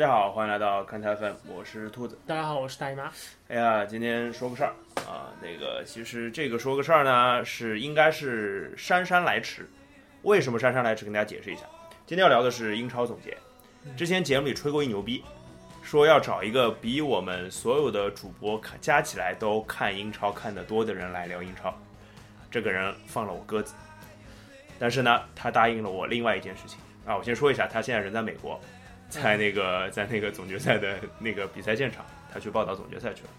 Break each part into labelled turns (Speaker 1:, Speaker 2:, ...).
Speaker 1: 大家好，欢迎来到看台粉，我是兔子。
Speaker 2: 大家好，我是大姨妈。
Speaker 1: 哎呀，今天说个事儿啊，那个其实这个说个事儿呢，是应该是姗姗来迟。为什么姗姗来迟？跟大家解释一下。今天要聊的是英超总结。之前节目里吹过一牛逼，说要找一个比我们所有的主播看加起来都看英超看得多的人来聊英超。这个人放了我鸽子，但是呢，他答应了我另外一件事情啊。我先说一下，他现在人在美国。在那个在那个总决赛的那个比赛现场，他去报道总决赛去了。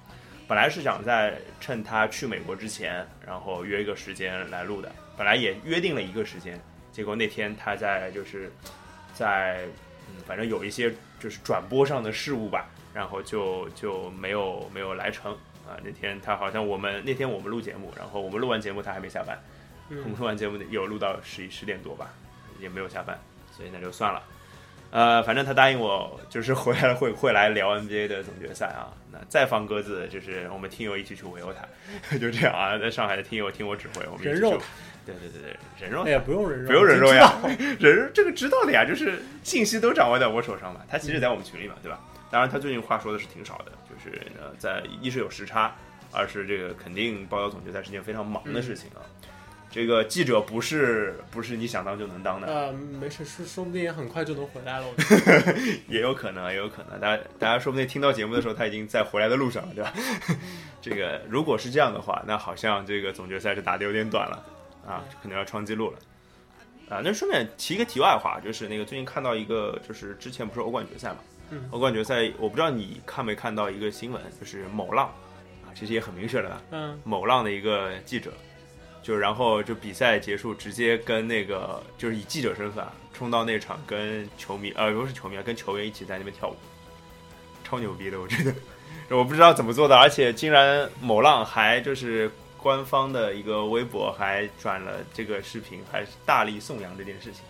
Speaker 1: 本来是想在趁他去美国之前，然后约一个时间来录的。本来也约定了一个时间，结果那天他在就是在嗯，反正有一些就是转播上的事务吧，然后就就没有没有来成啊。那天他好像我们那天我们录节目，然后我们录完节目他还没下班，我们录完节目有录到十一十点多吧，也没有下班，所以那就算了。呃，反正他答应我，就是回来会会来聊 NBA 的总决赛啊。那再放鸽子，就是我们听友一起去围殴他，就这样啊。在上海的听友听我指挥，我们
Speaker 2: 人肉
Speaker 1: 他。对对对对，人肉。
Speaker 2: 哎呀，不用人肉，
Speaker 1: 不用人肉呀，人肉这个知道的呀，就是信息都掌握在我手上嘛。他其实，在我们群里嘛，对吧？当然，他最近话说的是挺少的，就是呃，在一是有时差，二是这个肯定报道总决赛是件非常忙的事情啊。这个记者不是不是你想当就能当的。
Speaker 2: 呃，没事，说说不定也很快就能回来了。
Speaker 1: 也有可能，也有可能。大家大家说不定听到节目的时候，他已经在回来的路上了，对吧？这个如果是这样的话，那好像这个总决赛是打的有点短了啊，可能要创纪录了啊。那顺便提一个题外话，就是那个最近看到一个，就是之前不是欧冠决赛嘛？
Speaker 2: 嗯。
Speaker 1: 欧冠决赛，我不知道你看没看到一个新闻，就是某浪啊，其实也很明确了，
Speaker 2: 嗯，
Speaker 1: 某浪的一个记者。就然后就比赛结束，直接跟那个就是以记者身份冲到那场，跟球迷呃不是球迷啊，跟球员一起在那边跳舞，超牛逼的，我觉得，我不知道怎么做的，而且竟然某浪还就是官方的一个微博还转了这个视频，还大力颂扬这件事情。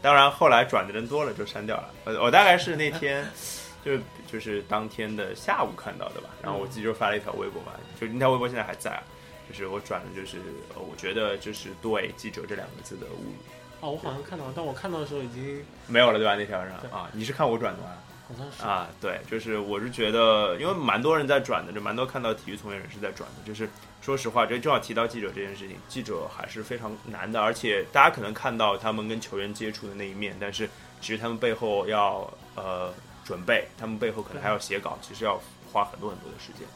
Speaker 1: 当然后来转的人多了就删掉了。呃，我大概是那天就就是当天的下午看到的吧，然后我自己就发了一条微博嘛，就那条微博现在还在。就是我转的，就是呃我觉得就是对记者这两个字的侮辱。
Speaker 2: 哦，我好像看到，但我看到的时候已经
Speaker 1: 没有了，对吧？那条上啊，你是看我转的吗？
Speaker 2: 好像是
Speaker 1: 啊，对，就是我是觉得，因为蛮多人在转的，就蛮多看到体育从业人士在转的。就是说实话，这正好提到记者这件事情，记者还是非常难的，而且大家可能看到他们跟球员接触的那一面，但是其实他们背后要呃准备，他们背后可能还要写稿，其实要花很多很多的时间。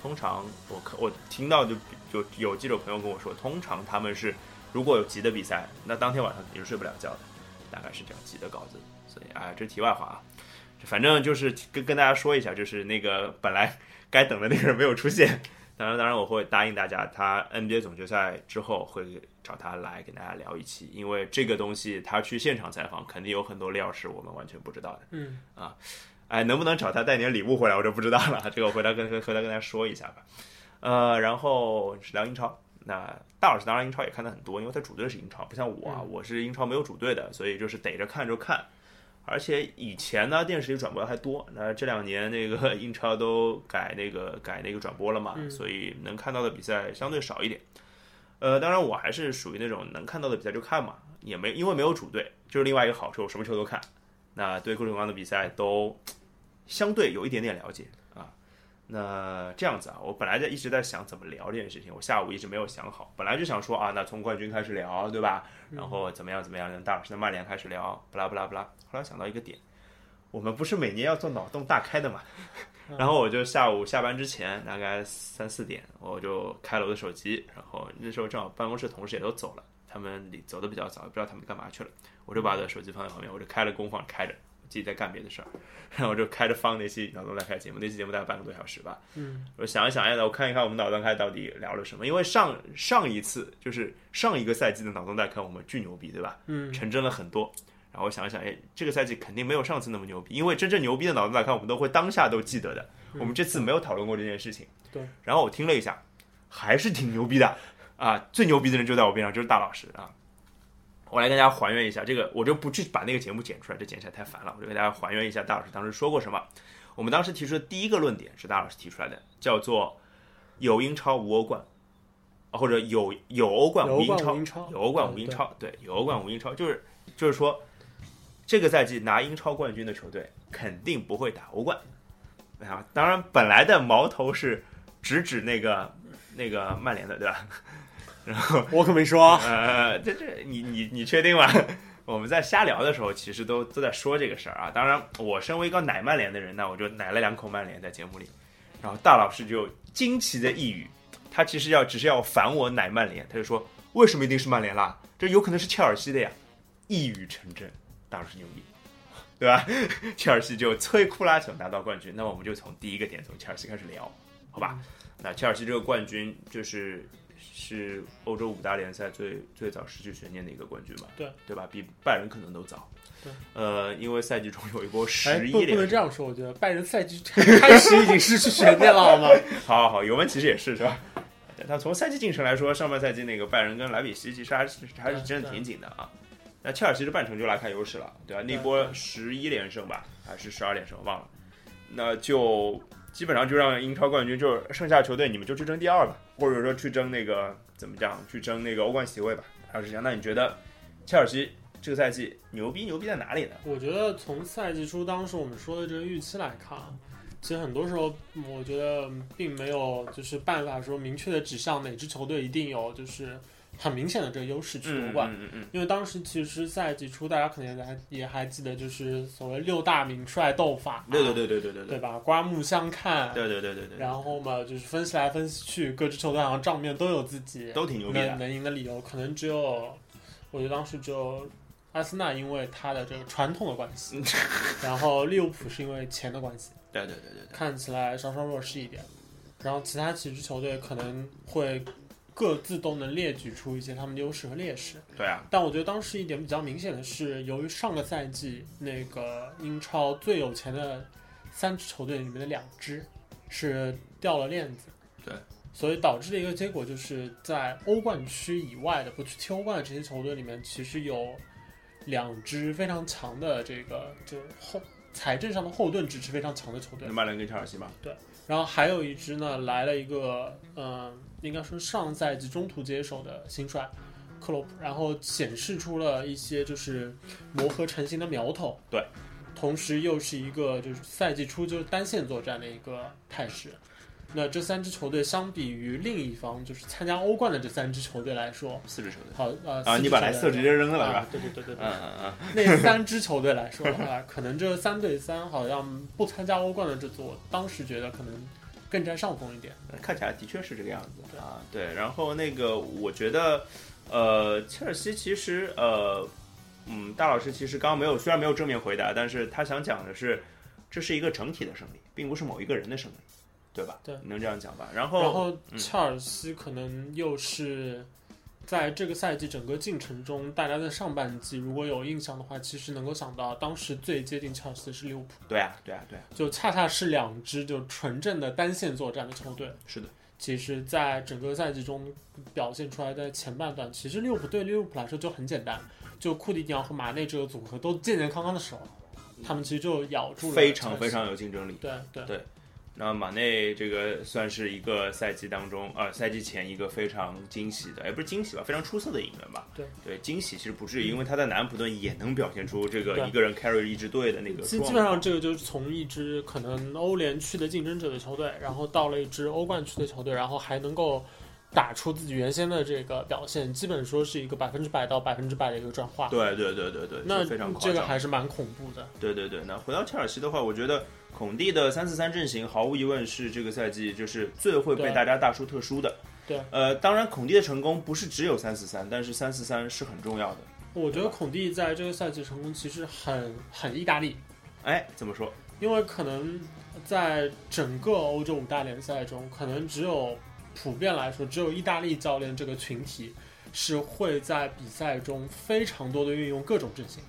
Speaker 1: 通常我可我听到就就有记者朋友跟我说，通常他们是如果有急的比赛，那当天晚上肯定是睡不了觉的，大概是这样急的稿子。所以啊，这题外话啊，反正就是跟跟大家说一下，就是那个本来该等的那个人没有出现。当然，当然我会答应大家，他 NBA 总决赛之后会找他来跟大家聊一期，因为这个东西他去现场采访，肯定有很多料是我们完全不知道的。
Speaker 2: 嗯
Speaker 1: 啊。哎，能不能找他带点礼物回来，我就不知道了。这个我回来跟跟回来跟大家说一下吧。呃，然后是聊英超。那大老师当然英超也看的很多，因为他主队是英超，不像我，啊，我是英超没有主队的，所以就是逮着看就看。而且以前呢，电视里转播的还多。那这两年那个 英超都改那个改那个转播了嘛，所以能看到的比赛相对少一点。呃，当然我还是属于那种能看到的比赛就看嘛，也没因为没有主队，就是另外一个好处，什么球都看。那对各种各样的比赛都。相对有一点点了解啊，那这样子啊，我本来在一直在想怎么聊这件事情，我下午一直没有想好，本来就想说啊，那从冠军开始聊，对吧？然后怎么样怎么样，从大老师的曼联开始聊，不拉不拉不拉。后来想到一个点，我们不是每年要做脑洞大开的嘛？然后我就下午下班之前，大概三四点，我就开了我的手机，然后那时候正好办公室同事也都走了，他们走的比较早，不知道他们干嘛去了，我就把我的手机放在旁边，我就开了功放开着。自己在干别的事儿，然后我就开着放那期脑洞大开节目，那期节目大概半个多小时吧。
Speaker 2: 嗯，
Speaker 1: 我想一想，哎，我看一看我们脑洞开到底聊了什么。因为上上一次就是上一个赛季的脑洞大开，我们巨牛逼，对吧？
Speaker 2: 嗯，
Speaker 1: 成真了很多。然后我想一想，哎，这个赛季肯定没有上次那么牛逼，因为真正牛逼的脑洞大开，我们都会当下都记得的。我们这次没有讨论过这件事情。
Speaker 2: 对。
Speaker 1: 然后我听了一下，还是挺牛逼的啊！最牛逼的人就在我边上，就是大老师啊。我来跟大家还原一下这个，我就不去把那个节目剪出来，这剪起来太烦了。我就给大家还原一下大老师当时说过什么。我们当时提出的第一个论点是大老师提出来的，叫做有英超无欧冠，或者有有欧冠无英超，有欧冠无英超，对，有欧冠无英超，就是就是说这个赛季拿英超冠军的球队肯定不会打欧冠啊。当然，本来的矛头是直指那个那个曼联的，对吧？
Speaker 2: 我可没说。
Speaker 1: 呃，这这你你你确定吗？我们在瞎聊的时候，其实都都在说这个事儿啊。当然，我身为一个奶曼联的人呢，我就奶了两口曼联在节目里。然后大老师就惊奇的一语，他其实要只是要反我奶曼联，他就说为什么一定是曼联啦？这有可能是切尔西的呀。一语成真，大老师牛逼，对吧？切尔西就摧枯拉朽拿到冠军，那么我们就从第一个点从切尔西开始聊，好吧？那切尔西这个冠军就是是欧洲五大联赛最最早失去悬念的一个冠军吧？
Speaker 2: 对
Speaker 1: 对吧？比拜仁可能都早。
Speaker 2: 对，
Speaker 1: 呃，因为赛季中有一波
Speaker 2: 哎
Speaker 1: 十一
Speaker 2: 不不能
Speaker 1: 连
Speaker 2: 这样说，我觉得拜仁赛季开始已经失去悬念了，好吗？
Speaker 1: 好好好，尤文其实也是是吧？那从赛季进程来说，上半赛季那个拜仁跟莱比锡其实还是还是真的挺紧的啊。那切尔西的半程就拉开优势了，对吧？那波十一连胜吧，还是十二连胜，忘了。那就基本上就让英超冠军，就是剩下球队你们就去争第二吧，或者说去争那个怎么讲，去争那个欧冠席位吧。还是这样。那你觉得切尔西这个赛季牛逼牛逼在哪里呢？
Speaker 2: 我觉得从赛季初当时我们说的这个预期来看，其实很多时候我觉得并没有就是办法说明确的指向哪支球队一定有就是很明显的这个优势去夺冠，因为当时其实赛季初大家肯定还也还记得，就是所谓六大名帅斗法，
Speaker 1: 对对对对对对对
Speaker 2: 吧？刮目相看，
Speaker 1: 对对对对对。
Speaker 2: 然后嘛，就是分析来分析去，各支球队好像账面都有自己
Speaker 1: 都挺牛逼，
Speaker 2: 能赢的理由，可能只有，我觉得当时只有阿森纳，因为他的这个传统的关系，然后利物浦是因为钱的关系，
Speaker 1: 对对对对，
Speaker 2: 看起来稍稍弱势一点，然后其他几支球队可能会。各自都能列举出一些他们的优势和劣势。
Speaker 1: 对啊，
Speaker 2: 但我觉得当时一点比较明显的是，由于上个赛季那个英超最有钱的三支球队里面的两支是掉了链子，
Speaker 1: 对，
Speaker 2: 所以导致的一个结果就是在欧冠区以外的不去踢欧冠的这些球队里面，其实有两支非常强的这个就后财政上的后盾支持非常强的球队。
Speaker 1: 那，曼联跟切尔西嘛，
Speaker 2: 然后还有一支呢来了一个嗯、应该说上赛季中途接手的新帅克洛普，然后显示出了一些就是磨合成型的苗头。
Speaker 1: 对，
Speaker 2: 同时又是一个就是赛季初就是单线作战的一个态势。那这三支球队相比于另一方就是参加欧冠的这三支球队来说，
Speaker 1: 四支球队
Speaker 2: 好呃
Speaker 1: 啊，你把莱斯特直接扔了是
Speaker 2: 啊
Speaker 1: 吧？
Speaker 2: 对对对对对，
Speaker 1: 嗯嗯嗯，
Speaker 2: 那三支球队来说的话，可能这三对三好像不参加欧冠的这组，当时觉得可能更占上风一点。
Speaker 1: 看起来的确是这个样子啊。对，然后那个我觉得，呃，切尔西其实呃，嗯，大老师其实刚刚没有，虽然没有正面回答，但是他想讲的是，这是一个整体的胜利，并不是某一个人的胜利，对吧？
Speaker 2: 对
Speaker 1: 能这样讲吧？然后，
Speaker 2: 然后
Speaker 1: 嗯
Speaker 2: 切尔西可能又是在这个赛季整个进程中，大家在上半季如果有印象的话，其实能够想到当时最接近切尔西的是利物浦，
Speaker 1: 对啊，对啊，对啊，
Speaker 2: 就恰恰是两支就纯正的单线作战的球队。
Speaker 1: 是的，
Speaker 2: 其实，在整个赛季中表现出来的前半段，其实利物浦对利物浦来说就很简单，就库蒂尼奥和马内这个组合都健健康康的时候，他们其实就咬住了
Speaker 1: 非常非常有竞争力。
Speaker 2: 对对。
Speaker 1: 对那马内这个算是一个赛季当中，呃，赛季前一个非常惊喜的，也不是惊喜吧，非常出色的引援吧。
Speaker 2: 对
Speaker 1: 对，惊喜其实不至于，因为他在南安普顿也能表现出这个一个人 carry 一支队的那个
Speaker 2: 基
Speaker 1: 状
Speaker 2: 基本上这个就是从一支可能欧联区的竞争者的球队，然后到了一支欧冠区的球队，然后还能够打出自己原先的这个表现，基本说是一个百分之百到百分之百的一个转化。
Speaker 1: 对对对对对，
Speaker 2: 那
Speaker 1: 非常夸
Speaker 2: 这个。还是蛮恐怖的。
Speaker 1: 对对对，那回到切尔西的话，我觉得孔蒂的三四三阵型毫无疑问是这个赛季就是最会被大家大书特书的。
Speaker 2: 对，
Speaker 1: 呃，当然孔蒂的成功不是只有三四三，但是三四三是很重要的。
Speaker 2: 我觉得孔蒂在这个赛季成功其实很很意大利，
Speaker 1: 哎，怎么说？
Speaker 2: 因为可能在整个欧洲五大联赛中，可能只有普遍来说，只有意大利教练这个群体是会在比赛中非常多的运用各种阵型，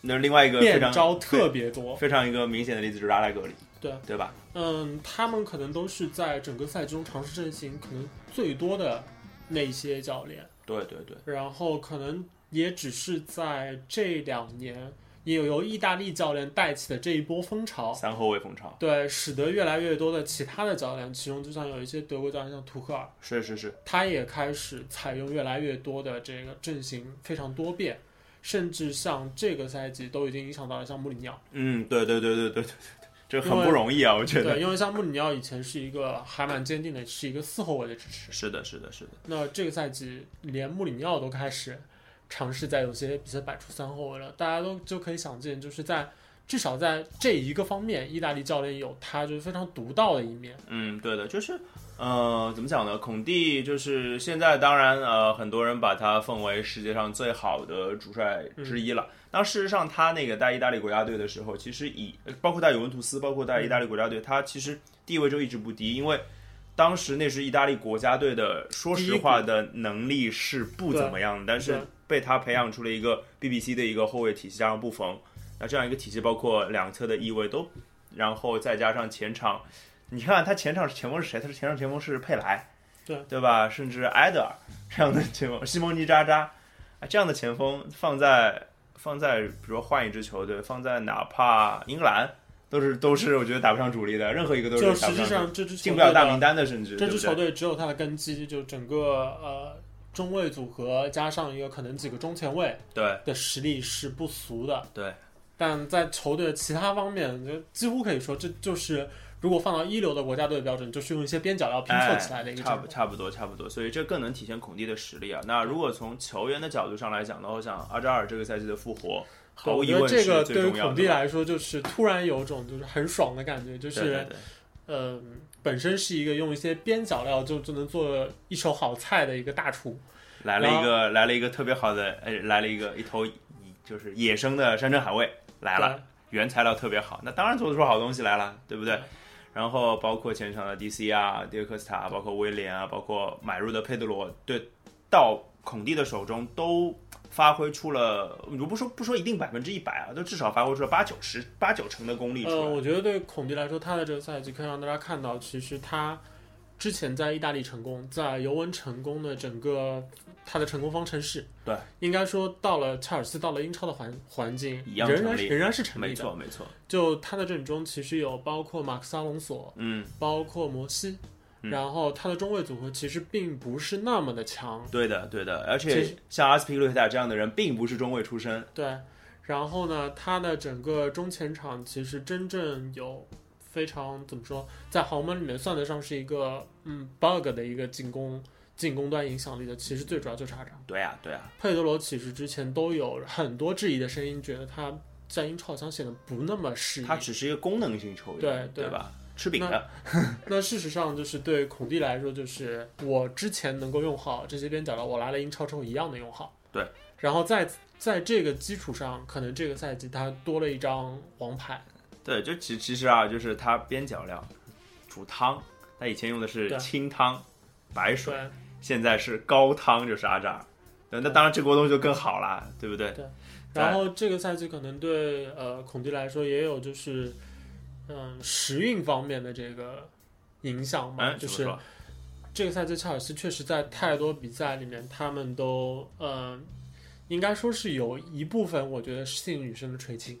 Speaker 1: 那另外一个非
Speaker 2: 变
Speaker 1: 常
Speaker 2: 招特别多。
Speaker 1: 非常一个明显的例子就是阿莱格里，
Speaker 2: 对
Speaker 1: 对吧？
Speaker 2: 嗯，他们可能都是在整个赛季中尝试阵型可能最多的那些教练，
Speaker 1: 对对对，
Speaker 2: 然后可能也只是在这两年，也有由意大利教练带起的这一波风潮，
Speaker 1: 三后卫风潮，
Speaker 2: 对，使得越来越多的其他的教练，其中就像有一些德国教练，像图赫尔，
Speaker 1: 是是是，
Speaker 2: 他也开始采用越来越多的这个阵型非常多变，甚至像这个赛季都已经影响到了像穆里尼奥。
Speaker 1: 嗯，对对对对对对对，这很不容易啊，我觉得。
Speaker 2: 对，因为像穆里尼奥以前是一个还蛮坚定的，是一个四后卫的支持。
Speaker 1: 是的，是的，是的。
Speaker 2: 那这个赛季连穆里尼奥都开始尝试在有些比赛摆出三后卫了，大家都就可以想见，就是在至少在这一个方面，意大利教练有他就是非常独到的一面。
Speaker 1: 嗯，对的，就是呃，怎么讲呢？孔蒂就是现在，当然呃，很多人把他奉为世界上最好的主帅之一了。当事实上，他那个带意大利国家队的时候，其实以包括带尤文图斯，包括带意大利国家队，他其实地位就一直不低，因为。当时那是意大利国家队的，说实话的能力是不怎么样的，但是被他培养出了一个 BBC 的一个后卫体系，加上布冯，那这样一个体系，包括两侧的翼位都，然后再加上前场，你看他前场前锋是谁？他是前场前锋是佩莱，
Speaker 2: 对
Speaker 1: 对吧？甚至埃德尔这样的前锋，西蒙尼扎扎，啊这样的前锋放在放在比如说换一支球队，放在哪怕英格兰。都是都是，我觉得打不上主力的，任何一个都是
Speaker 2: 就实际上这支
Speaker 1: 进不了大名单的，甚至
Speaker 2: 这支球队只有他的根基，就整个呃中卫组合加上一个可能几个中前卫，
Speaker 1: 对
Speaker 2: 的实力是不俗的。
Speaker 1: 对，
Speaker 2: 但在球队的其他方面，就几乎可以说这就是如果放到一流的国家队的标准，就是用一些边角料拼凑起来的一个、
Speaker 1: 差不差不多差不多，所以这更能体现孔蒂的实力啊。那如果从球员的角度上来讲的话，我想阿扎尔这个赛季的复活。
Speaker 2: 我觉得这个对于孔蒂来说，就是突然有种就是很爽的感觉，就是，呃，本身是一个用一些边角料就就能做一手好菜的一个大厨，
Speaker 1: 来了一个来了一个特别好的，哎，来了一个一头就是野生的山珍海味来了，原材料特别好，那当然做得出好东西来了，对不对？然后包括前场的 DC 啊、迪克斯塔，包括威廉啊，包括买入的佩德罗，对，到孔蒂的手中都。发挥出了，如不说不说一定百分之一百啊，都至少发挥出了八九十八九成的功力出来。呃，
Speaker 2: 我觉得对孔蒂来说，他的这个赛季可以让大家看到，其实他之前在意大利成功，在尤文成功的整个他的成功方程式，
Speaker 1: 对，
Speaker 2: 应该说到了切尔西，到了英超的环环境，仍然仍然是成
Speaker 1: 立的。没错没错。
Speaker 2: 就他的阵中其实有包括马克萨隆索，
Speaker 1: 嗯，
Speaker 2: 包括摩西。然后他的中卫组合其实并不是那么的强，
Speaker 1: 对的，对的，而且像阿斯皮利塔这样的人并不是中卫出身，
Speaker 2: 对。然后呢，他的整个中前场其实真正有非常怎么说，在豪门里面算得上是一个嗯 bug 的一个进攻进攻端影响力的，其实最主要就是阿扎。
Speaker 1: 对啊，对啊。
Speaker 2: 佩德罗其实之前都有很多质疑的声音，觉得他在英超好像显得不那么适应，
Speaker 1: 他只是一个功能性球员，
Speaker 2: 对
Speaker 1: 对吧？吃饼的，
Speaker 2: 那事实上就是对孔蒂来说，就是我之前能够用好这些边角料，我来了英超之后一样能用好。
Speaker 1: 对，
Speaker 2: 然后在在这个基础上，可能这个赛季他多了一张王牌。
Speaker 1: 对，就其其实啊，就是它边角料煮汤，他以前用的是清汤白水，现在是高汤，就是阿扎尔。那当然这锅东西就更好啦，对不对？
Speaker 2: 对。然后这个赛季可能对呃孔蒂来说也有就是。嗯，时运方面的这个影响嘛，就是这个赛季切尔西确实在太多比赛里面，他们都嗯，应该说是有一部分，我觉得是信女生的垂青，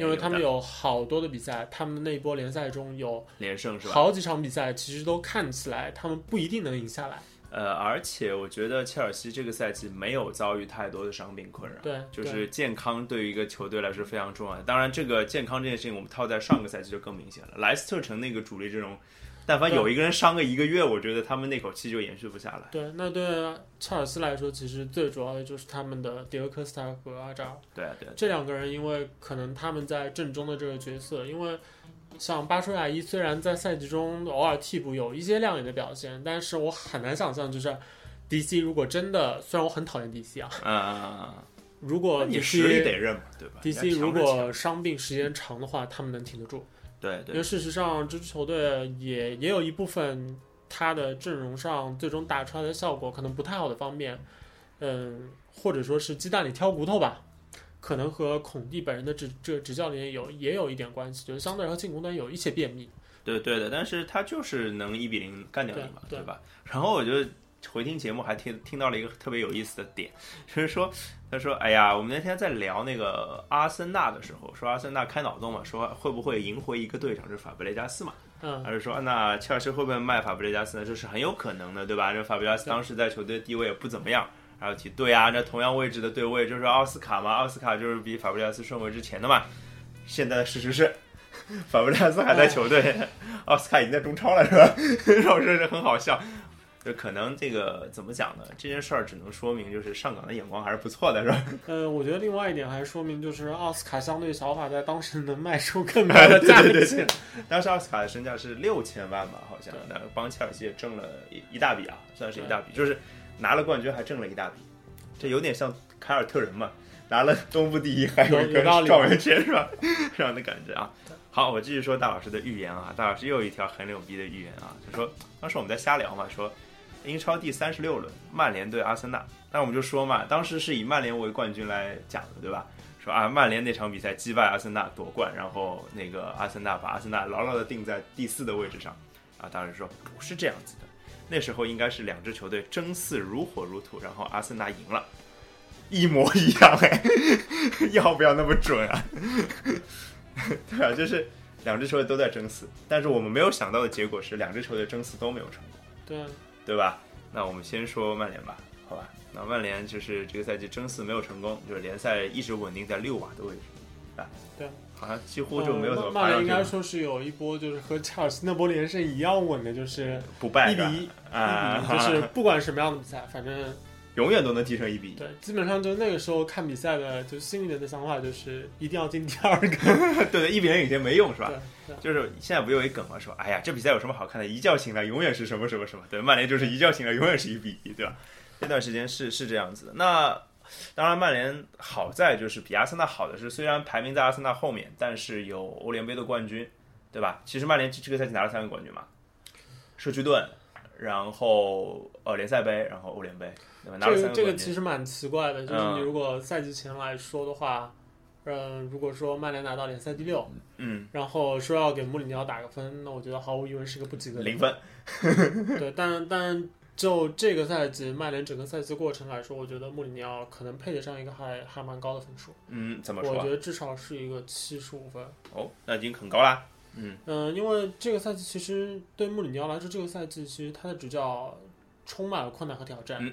Speaker 2: 因为他们有好多的比赛，他们那一波联赛中有
Speaker 1: 连胜是吧？
Speaker 2: 好几场比赛其实都看起来他们不一定能赢下来。
Speaker 1: 呃，而且我觉得切尔西这个赛季没有遭遇太多的伤病困扰，
Speaker 2: 对，
Speaker 1: 就是健康对于一个球队来说非常重要。当然，这个健康这件事情，我们套在上个赛季就更明显了。莱斯特城那个主力阵容，但凡有一个人伤个一个月，我觉得他们那口气就延续不下来。
Speaker 2: 对，那对切尔西来说，其实最主要的就是他们的迪欧科斯塔和阿扎尔。
Speaker 1: 对对，
Speaker 2: 这两个人，因为可能他们在阵中的这个角色，因为。像巴舒亚伊虽然在赛季中偶尔替补有一些亮眼的表现，但是我很难想象，就是 DC 如果真的，虽然我很讨厌 DC 啊，
Speaker 1: 嗯，
Speaker 2: 如果
Speaker 1: 你实力得认嘛，对吧
Speaker 2: ？DC 如果伤病时间长的话，他们能挺得住。
Speaker 1: 对对。
Speaker 2: 因为事实上，这支球队也也有一部分他的阵容上最终打出来的效果可能不太好的方面，嗯，或者说是鸡蛋里挑骨头吧。可能和孔蒂本人的执这执教练有也有一点关系，就是相对来说进攻端有一些便秘。
Speaker 1: 对对的，但是他就是能一比零干掉你嘛，
Speaker 2: 对
Speaker 1: 吧？然后我就回听节目还听听到了一个特别有意思的点，就是说他说哎呀，我们那天在聊那个阿森纳的时候，说阿森纳开脑洞嘛，说会不会赢回一个队长，就是法布雷加斯嘛。
Speaker 2: 嗯。
Speaker 1: 还是说那切尔西会不会卖法布雷加斯呢？这是很有可能的，对吧？这法布雷加斯当时在球队地位也不怎么样。还有提对啊，那同样位置的对位就是奥斯卡嘛，奥斯卡就是比法布雷加斯顺位之前的嘛。现在的事实是，法布雷加斯还在球队，奥斯卡已经在中超了，是吧？让我说是很好笑。就可能这个怎么讲呢？这件事儿只能说明就是上港的眼光还是不错的，是吧？
Speaker 2: 呃，我觉得另外一点还说明就是奥斯卡相对小法在当时能卖出更高的价
Speaker 1: 对对
Speaker 2: 钱。
Speaker 1: 当时奥斯卡的身价是六千万吧，好像，那帮切尔西也挣了一一大笔啊，算是一大笔，就是拿了冠军还挣了一大笔，这有点像凯尔特人嘛，拿了东部第一还有一个状元签是吧？这样的感觉啊。好，我继续说大老师的预言啊，大老师又有一条很牛逼的预言啊，就说当时我们在瞎聊嘛，说。英超第三十六轮，曼联对阿森纳，那我们就说嘛，当时是以曼联为冠军来讲的，对吧？说啊，曼联那场比赛击败阿森纳夺冠，然后那个阿森纳把阿森纳牢牢的定在第四的位置上，啊，当时说不是这样子的，那时候应该是两支球队争四如火如荼，然后阿森纳赢了，一模一样哎，要不要那么准啊？对啊，就是两支球队都在争四，但是我们没有想到的结果是两支球队争四都没有成功。
Speaker 2: 对。
Speaker 1: 对吧？那我们先说曼联吧，好吧？那曼联就是这个赛季争四没有成功，就是联赛一直稳定在六瓦的位置，啊，
Speaker 2: 对，
Speaker 1: 好像几乎就没有怎么。
Speaker 2: 曼联应该说是有一波，就是和切尔西那波连胜一样稳的，就是
Speaker 1: 不败
Speaker 2: 一比一，啊，就是不管什么样的比赛，反正。
Speaker 1: 永远都能踢成一比一。
Speaker 2: 对，基本上就那个时候看比赛的，就心里面的想法就是一定要进第二个。
Speaker 1: 对对，一比零领先没用是吧？
Speaker 2: 对，
Speaker 1: 就是现在不有一梗吗？说哎呀，这比赛有什么好看的？一觉醒来永远是什么什么什么。对，曼联就是一觉醒来永远是一比一，对吧？那段时间是是这样子的。那当然，曼联好在就是比阿森纳好的是，虽然排名在阿森纳后面，但是有欧联杯的冠军，对吧？其实曼联这个赛季拿了三个冠军嘛，社区盾，然后呃联赛杯，然后欧联杯。
Speaker 2: 这个这个其实蛮奇怪的，就是你如果赛季前来说的话，嗯，如果说曼联拿到联赛第六，
Speaker 1: 嗯，
Speaker 2: 然后说要给穆里尼奥打个分，那我觉得毫无疑问是个不及格的
Speaker 1: 零分。
Speaker 2: 对，但但就这个赛季曼联整个赛季过程来说，我觉得穆里尼奥可能配得上一个还还蛮高的分数。
Speaker 1: 嗯，怎么说？
Speaker 2: 我觉得至少是一个七十五分。
Speaker 1: 哦，那已经很高啦。
Speaker 2: 嗯嗯，因为这个赛季其实对穆里尼奥来说，这个赛季其实他的执教充满了困难和挑战。
Speaker 1: 嗯。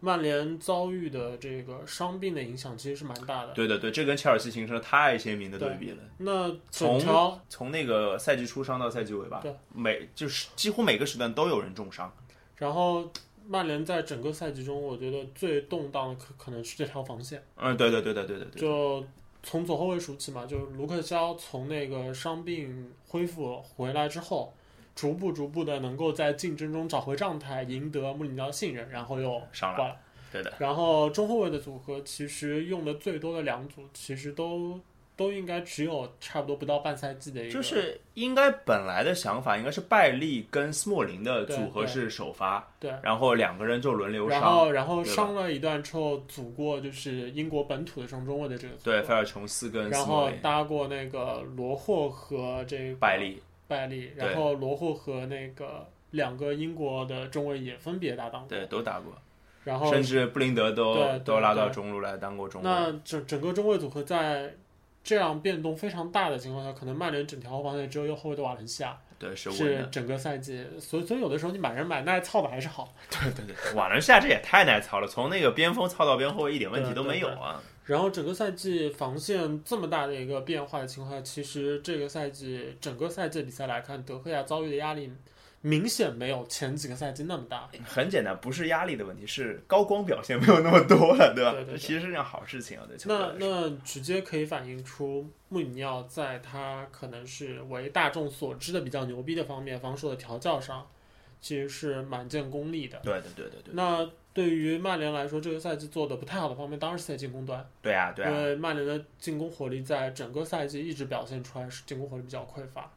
Speaker 2: 曼联遭遇的这个伤病的影响其实是蛮大的。
Speaker 1: 对对，对，这跟切尔西形成了太鲜明的对比了。
Speaker 2: 那
Speaker 1: 从从那个赛季初伤到赛季尾吧，
Speaker 2: 对，
Speaker 1: 每就是几乎每个时段都有人重伤。
Speaker 2: 然后曼联在整个赛季中，我觉得最动荡的可可能是这条防线。
Speaker 1: 嗯，对对对对对对。
Speaker 2: 就从左后卫数起嘛，就卢克肖从那个伤病恢复回来之后。逐步逐步的能够在竞争中找回状态，赢得穆里尼奥信任，然后又
Speaker 1: 上
Speaker 2: 了，
Speaker 1: 对的。
Speaker 2: 然后中后卫的组合其实用的最多的两组，其实都都应该只有差不多不到半赛季的一个。
Speaker 1: 就是应该本来的想法应该是拜利跟斯莫林的组合是首发，
Speaker 2: 对，
Speaker 1: 然后两个人就轮流
Speaker 2: 上，然后然后伤了一段之后组过就是英国本土的双中卫的这个组
Speaker 1: 合，对，菲尔琼斯跟
Speaker 2: 然后搭过那个罗霍和这个
Speaker 1: 拜利。
Speaker 2: 拜利，然后罗霍和那个两个英国的中卫也分别搭档过，
Speaker 1: 对，都打过。
Speaker 2: 然后
Speaker 1: 甚至布林德都
Speaker 2: 都
Speaker 1: 拉到中路来当过中卫。
Speaker 2: 那整整个中卫组合在这样变动非常大的情况下，可能曼联整条后防线只有右后卫的瓦伦西亚，
Speaker 1: 对，是
Speaker 2: 是整个赛季。所以所以有的时候你买人买耐操的还是好。
Speaker 1: 对对对，瓦伦西亚这也太耐操了，从那个边锋操到边后卫一点问题都没有啊。
Speaker 2: 然后整个赛季防线这么大的一个变化的情况下，其实这个赛季整个赛季比赛来看，德赫亚遭遇的压力明显没有前几个赛季那么大。
Speaker 1: 很简单，不是压力的问题，是高光表现没有那么多了，
Speaker 2: 对吧？
Speaker 1: 对对，其实是件好事情啊。
Speaker 2: 那那直接可以反映出穆里尼奥在他可能是为大众所知的比较牛逼的方面，防守的调教上。其实是蛮见功力的。
Speaker 1: 对对对对对。
Speaker 2: 那对于曼联来说，这个赛季做的不太好的方面，当然是在进攻端。
Speaker 1: 对啊对啊。
Speaker 2: 因为曼联的进攻火力在整个赛季一直表现出来是进攻火力比较匮乏。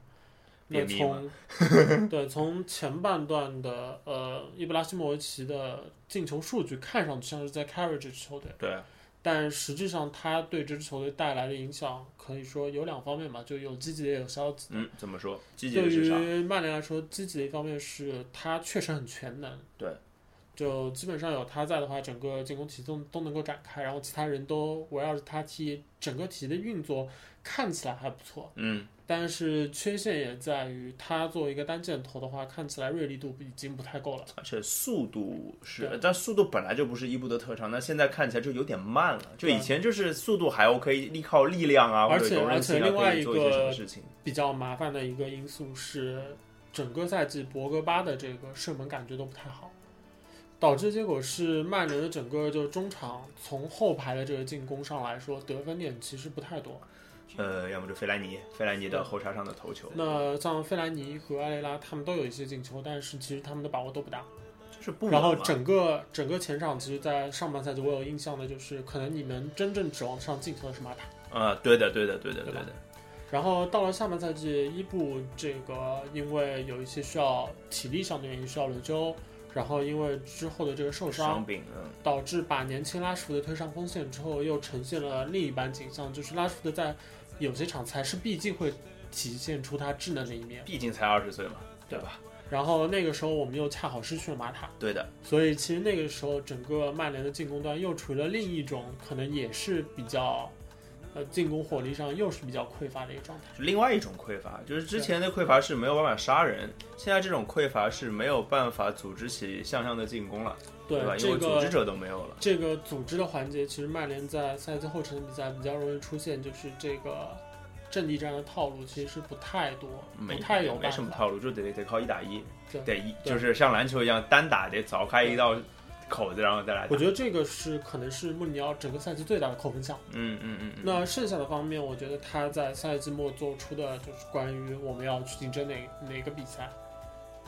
Speaker 2: 那从 对从前半段的呃伊布拉希莫维奇的进球数据看上去像是在 carry 这支球队。
Speaker 1: 对。
Speaker 2: 但实际上，他对这支球队带来的影响可以说有两方面吧，就有积极的，也有消极。
Speaker 1: 嗯，怎么说？积极
Speaker 2: 对于曼联来说，积极的一方面是他确实很全能。
Speaker 1: 对，
Speaker 2: 就基本上有他在的话，整个进攻体系都都能够展开，然后其他人都围绕着他踢，整个体系的运作看起来还不错。
Speaker 1: 嗯，
Speaker 2: 但是缺陷也在于他作为一个单箭头的话，看起来锐利度已经不太够了。
Speaker 1: 而且速度是，但速度本来就不是伊布的特长，那现在看起来就有点慢了。就以前就是速度还 OK，依靠力量啊，或
Speaker 2: 而且而且另外一个
Speaker 1: 事情。
Speaker 2: 比较麻烦的一个因素是，整个赛季博格巴的这个射门感觉都不太好，导致结果是曼联的整个就中场从后排的这个进攻上来说，得分点其实不太多。
Speaker 1: 呃，要么就费莱尼，费莱尼的后插上的头球，
Speaker 2: 那像费莱尼和埃雷拉他们都有一些进球，但是其实他们的把握都不大。
Speaker 1: 就是不
Speaker 2: 然后整个整个前场，其实，在上半赛季我有印象的就是，可能你们真正指望上进球的是马塔。
Speaker 1: 啊，对的，对的，对的，
Speaker 2: 对
Speaker 1: 对的，
Speaker 2: 然后到了下半赛季，伊布这个因为有一些需要体力上的原因需要轮休，然后因为之后的这个受伤导致把年轻拉什福德推上锋线之后，又呈现了另一般景象，就是拉什福德在有些场才是毕竟会体现出他智能的一面。
Speaker 1: 毕竟才二十岁嘛，对
Speaker 2: 对
Speaker 1: 吧？
Speaker 2: 然后那个时候我们又恰好失去了马塔，
Speaker 1: 对的，
Speaker 2: 所以其实那个时候整个曼联的进攻端又处于了另一种可能也是比较。呃，进攻火力上又是比较匮乏的一个状态。
Speaker 1: 另外一种匮乏，就是之前的匮乏是没有办法杀人，现在这种匮乏是没有办法组织起向上的进攻了，
Speaker 2: 对
Speaker 1: 吧？因为组织者都没有了。
Speaker 2: 这个组织的环节，其实曼联在赛季后程的比赛比较容易出现，就是这个阵地战的套路其实是不太多，
Speaker 1: 没
Speaker 2: 不太有
Speaker 1: 没。什么套路，就得得靠一打一，
Speaker 2: 对
Speaker 1: 得一
Speaker 2: 对
Speaker 1: 就是像篮球一样单打，得凿开一道口子，然后再来。
Speaker 2: 我觉得这个是可能是穆里尼奥整个赛季最大的扣分项。
Speaker 1: 嗯嗯嗯嗯，
Speaker 2: 那剩下的方面，我觉得他在赛季末做出的就是关于我们要去竞争哪哪个比赛，